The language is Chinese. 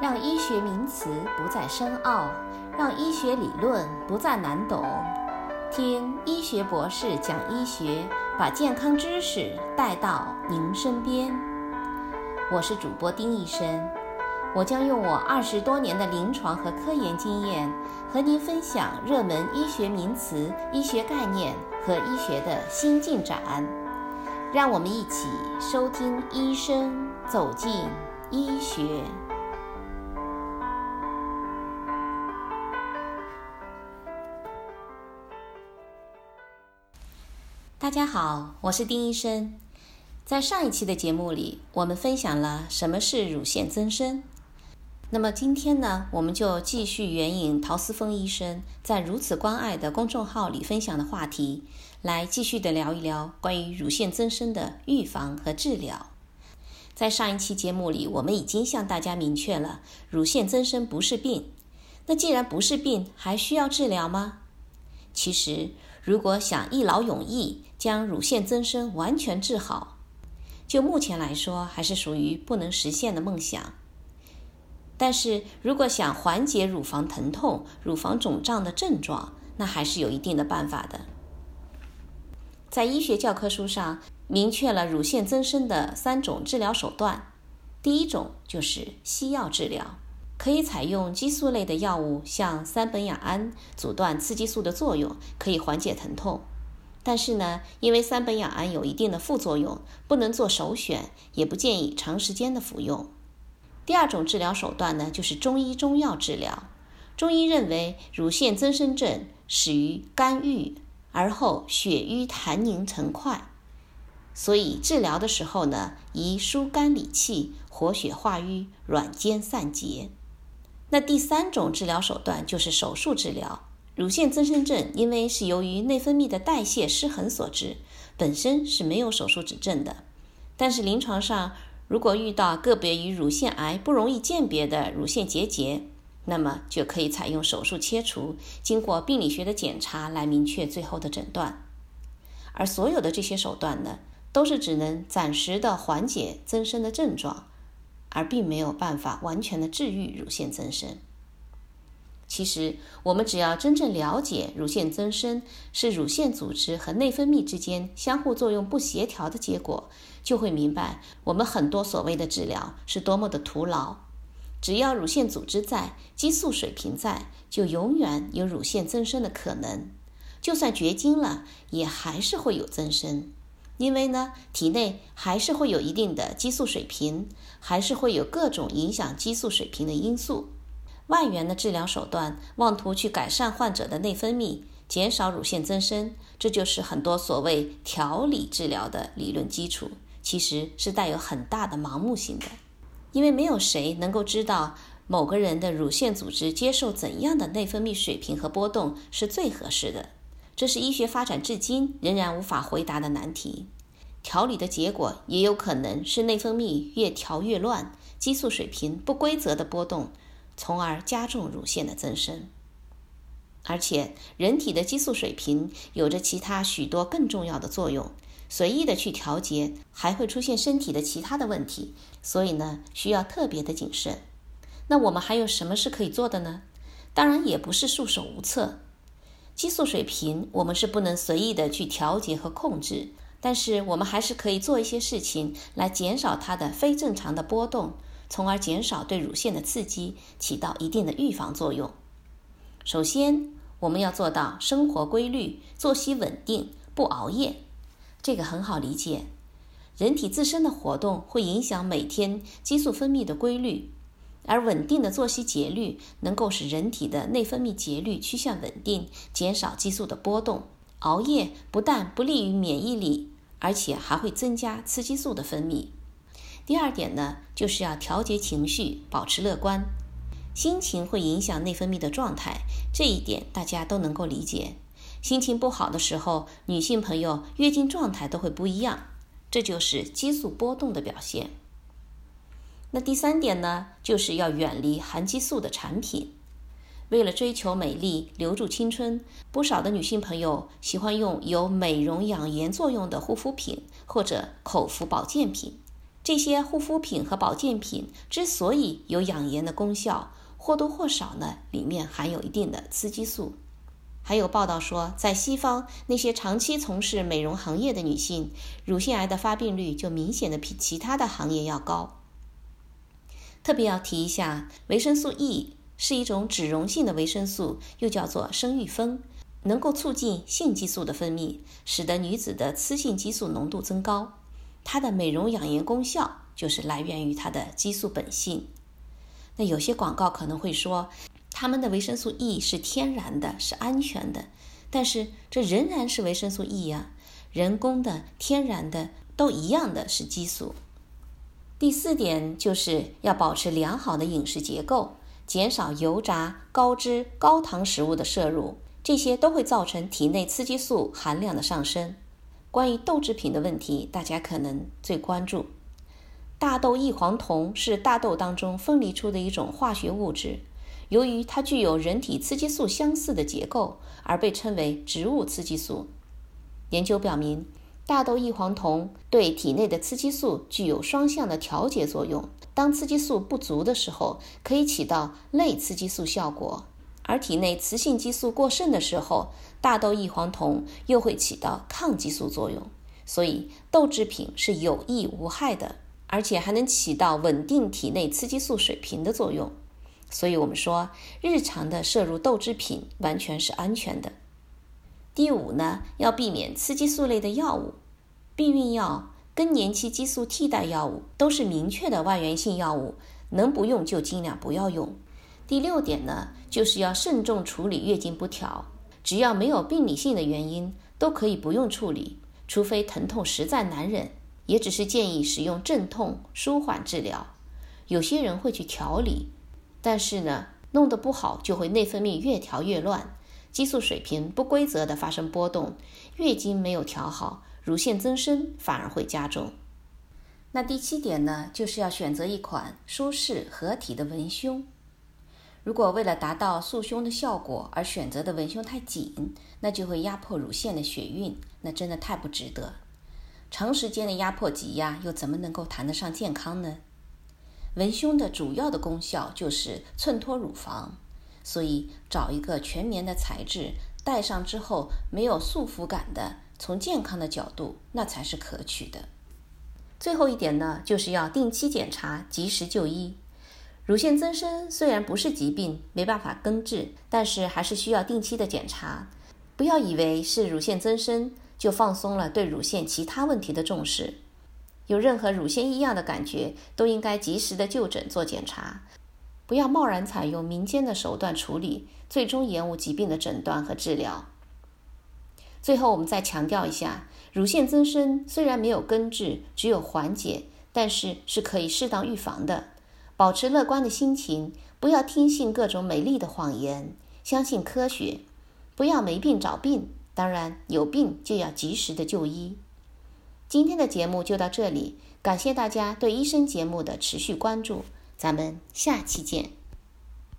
让医学名词不再深奥，让医学理论不再难懂。听医学博士讲医学，把健康知识带到您身边。我是主播丁医生，我将用我二十多年的临床和科研经验，和您分享热门医学名词、医学概念和医学的新进展。让我们一起收听医生走进医学。大家好，我是丁医生。在上一期的节目里，我们分享了什么是乳腺增生。那么今天呢，我们就继续援引陶思峰医生在“如此关爱”的公众号里分享的话题。来继续的聊一聊关于乳腺增生的预防和治疗。在上一期节目里，我们已经向大家明确了，乳腺增生不是病。那既然不是病，还需要治疗吗？其实，如果想一劳永逸将乳腺增生完全治好，就目前来说，还是属于不能实现的梦想。但是如果想缓解乳房疼痛、乳房肿胀的症状，那还是有一定的办法的。在医学教科书上明确了乳腺增生的三种治疗手段。第一种就是西药治疗，可以采用激素类的药物，像三苯雅胺，阻断雌激素的作用，可以缓解疼痛。但是呢，因为三苯雅胺有一定的副作用，不能做首选，也不建议长时间的服用。第二种治疗手段呢，就是中医中药治疗。中医认为，乳腺增生症始于肝郁。而后血瘀痰凝成块，所以治疗的时候呢，宜疏肝理气、活血化瘀、软坚散结。那第三种治疗手段就是手术治疗。乳腺增生症因为是由于内分泌的代谢失衡所致，本身是没有手术指证的。但是临床上，如果遇到个别与乳腺癌不容易鉴别的乳腺结节，那么就可以采用手术切除，经过病理学的检查来明确最后的诊断。而所有的这些手段呢，都是只能暂时的缓解增生的症状，而并没有办法完全的治愈乳腺增生。其实，我们只要真正了解乳腺增生是乳腺组织和内分泌之间相互作用不协调的结果，就会明白我们很多所谓的治疗是多么的徒劳。只要乳腺组织在，激素水平在，就永远有乳腺增生的可能。就算绝经了，也还是会有增生，因为呢，体内还是会有一定的激素水平，还是会有各种影响激素水平的因素。外源的治疗手段，妄图去改善患者的内分泌，减少乳腺增生，这就是很多所谓调理治疗的理论基础，其实是带有很大的盲目性的。因为没有谁能够知道某个人的乳腺组织接受怎样的内分泌水平和波动是最合适的，这是医学发展至今仍然无法回答的难题。调理的结果也有可能是内分泌越调越乱，激素水平不规则的波动，从而加重乳腺的增生。而且，人体的激素水平有着其他许多更重要的作用。随意的去调节，还会出现身体的其他的问题，所以呢，需要特别的谨慎。那我们还有什么是可以做的呢？当然也不是束手无策。激素水平我们是不能随意的去调节和控制，但是我们还是可以做一些事情来减少它的非正常的波动，从而减少对乳腺的刺激，起到一定的预防作用。首先，我们要做到生活规律、作息稳定、不熬夜。这个很好理解，人体自身的活动会影响每天激素分泌的规律，而稳定的作息节律能够使人体的内分泌节律趋向稳定，减少激素的波动。熬夜不但不利于免疫力，而且还会增加雌激素的分泌。第二点呢，就是要调节情绪，保持乐观。心情会影响内分泌的状态，这一点大家都能够理解。心情不好的时候，女性朋友月经状态都会不一样，这就是激素波动的表现。那第三点呢，就是要远离含激素的产品。为了追求美丽、留住青春，不少的女性朋友喜欢用有美容养颜作用的护肤品或者口服保健品。这些护肤品和保健品之所以有养颜的功效，或多或少呢，里面含有一定的雌激素。还有报道说，在西方，那些长期从事美容行业的女性，乳腺癌的发病率就明显的比其他的行业要高。特别要提一下，维生素 E 是一种脂溶性的维生素，又叫做生育酚，能够促进性激素的分泌，使得女子的雌性激素浓度增高。它的美容养颜功效就是来源于它的激素本性。那有些广告可能会说。他们的维生素 E 是天然的，是安全的，但是这仍然是维生素 E 呀，人工的、天然的都一样的是激素。第四点就是要保持良好的饮食结构，减少油炸、高脂、高糖食物的摄入，这些都会造成体内雌激素含量的上升。关于豆制品的问题，大家可能最关注。大豆异黄酮是大豆当中分离出的一种化学物质。由于它具有人体雌激素相似的结构，而被称为植物雌激素。研究表明，大豆异黄酮对体内的雌激素具有双向的调节作用。当雌激素不足的时候，可以起到类雌激素效果；而体内雌性激素过剩的时候，大豆异黄酮又会起到抗激素作用。所以，豆制品是有益无害的，而且还能起到稳定体内雌激素水平的作用。所以，我们说日常的摄入豆制品完全是安全的。第五呢，要避免雌激素类的药物，避孕药、更年期激素替代药物都是明确的外源性药物，能不用就尽量不要用。第六点呢，就是要慎重处理月经不调，只要没有病理性的原因，都可以不用处理，除非疼痛实在难忍，也只是建议使用镇痛舒缓治疗。有些人会去调理。但是呢，弄得不好就会内分泌越调越乱，激素水平不规则的发生波动，月经没有调好，乳腺增生反而会加重。那第七点呢，就是要选择一款舒适合体的文胸。如果为了达到塑胸的效果而选择的文胸太紧，那就会压迫乳腺的血运，那真的太不值得。长时间的压迫挤压，又怎么能够谈得上健康呢？文胸的主要的功效就是衬托乳房，所以找一个全棉的材质，戴上之后没有束缚感的，从健康的角度，那才是可取的。最后一点呢，就是要定期检查，及时就医。乳腺增生虽然不是疾病，没办法根治，但是还是需要定期的检查。不要以为是乳腺增生就放松了对乳腺其他问题的重视。有任何乳腺异样的感觉，都应该及时的就诊做检查，不要贸然采用民间的手段处理，最终延误疾病的诊断和治疗。最后，我们再强调一下，乳腺增生虽然没有根治，只有缓解，但是是可以适当预防的。保持乐观的心情，不要听信各种美丽的谎言，相信科学，不要没病找病，当然有病就要及时的就医。今天的节目就到这里，感谢大家对医生节目的持续关注，咱们下期见。